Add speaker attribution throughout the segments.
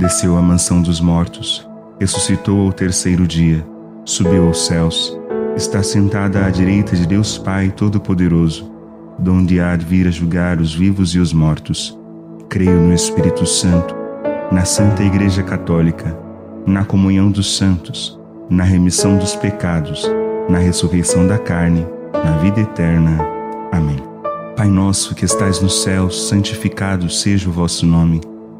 Speaker 1: desceu à mansão dos mortos, ressuscitou ao terceiro dia, subiu aos céus, está sentada à direita de Deus Pai Todo-Poderoso, donde há de vir a julgar os vivos e os mortos. Creio no Espírito Santo, na Santa Igreja Católica, na comunhão dos santos, na remissão dos pecados, na ressurreição da carne, na vida eterna. Amém. Pai nosso que estais no céu, santificado seja o vosso nome.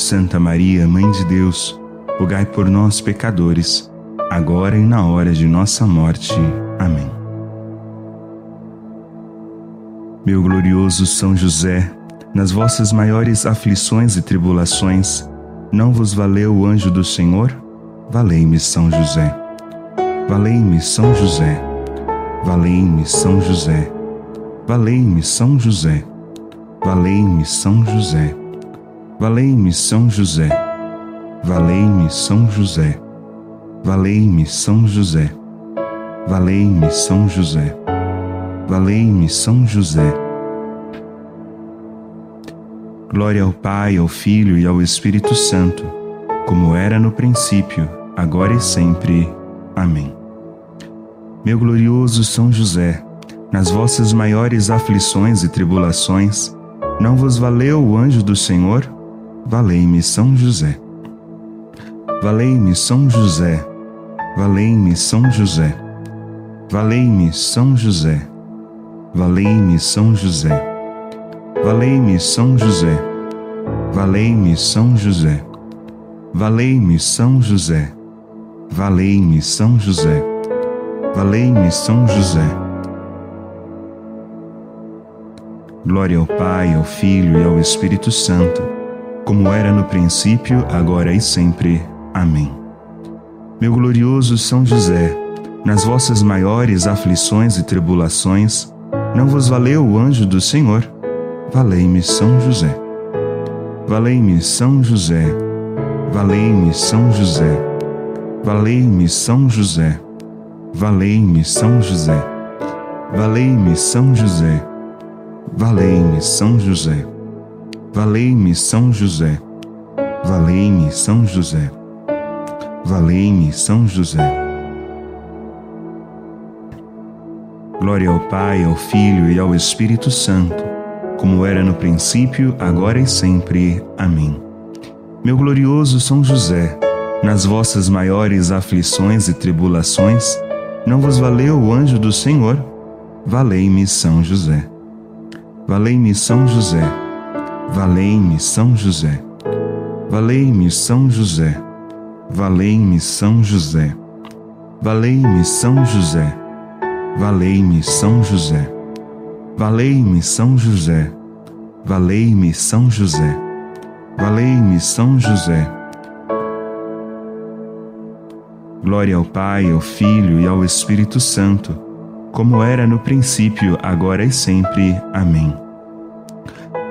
Speaker 1: Santa Maria, Mãe de Deus, rogai por nós, pecadores, agora e na hora de nossa morte. Amém. Meu glorioso São José, nas vossas maiores aflições e tribulações, não vos valeu o anjo do Senhor? Valei-me, São José. Valei-me, São José. Valei-me, São José. Valei-me, São José. Valei-me, São José. Valei-me São José, valei-me São José, valei-me São José, valei-me São José, valei-me São José. Glória ao Pai, ao Filho e ao Espírito Santo, como era no princípio, agora e sempre. Amém. Meu glorioso São José, nas vossas maiores aflições e tribulações, não vos valeu o anjo do Senhor? Valei-me São José. Valei-me São José. Valei-me São José. Valei-me São José. Valei-me São José. Valei-me São José. Valei-me São José. Valei-me São José. Valei-me São José. Valei-me São José. Glória ao Pai, ao Filho e ao Espírito Santo como era no princípio, agora e sempre. Amém. Meu glorioso São José, nas vossas maiores aflições e tribulações, não vos valeu o anjo do Senhor? Valei-me São José. Valei-me São José. Valei-me São José. Valei-me São José. Valei-me São José. Valei-me São José. Valei-me São José. Valei-me São José. Valei-me São José. Valei-me São José. Glória ao Pai, ao Filho e ao Espírito Santo, como era no princípio, agora e sempre. Amém. Meu glorioso São José, nas vossas maiores aflições e tribulações, não vos valeu o anjo do Senhor? Valei-me São José. Valei-me São José valei-me São José, valei-me São José, valei-me São José, valei-me São José, valei-me São José, valei-me São José, valei-me São José, valei-me São José. Glória ao Pai, ao Filho e ao Espírito Santo, como era no princípio, agora e sempre. Amém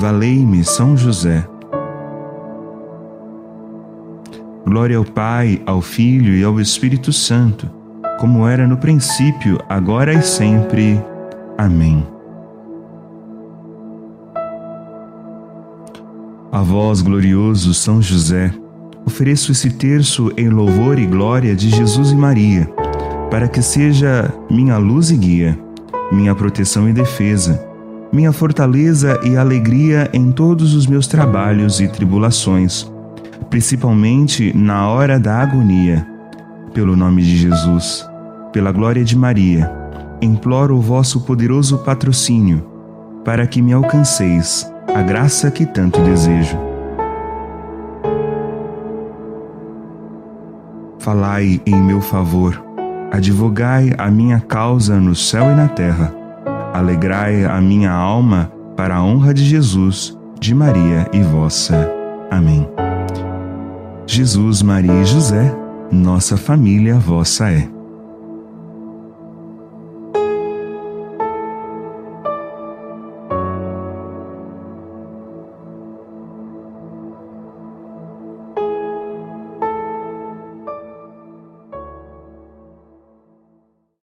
Speaker 1: Valei-me São José. Glória ao Pai, ao Filho e ao Espírito Santo, como era no princípio, agora e sempre. Amém. A vós, glorioso São José, ofereço esse terço em louvor e glória de Jesus e Maria, para que seja minha luz e guia, minha proteção e defesa, minha fortaleza e alegria em todos os meus trabalhos e tribulações, principalmente na hora da agonia. Pelo nome de Jesus, pela glória de Maria, imploro o vosso poderoso patrocínio, para que me alcanceis a graça que tanto desejo. Falai em meu favor, advogai a minha causa no céu e na terra. Alegrai a minha alma para a honra de Jesus, de Maria e vossa. Amém. Jesus, Maria e José, nossa família vossa é.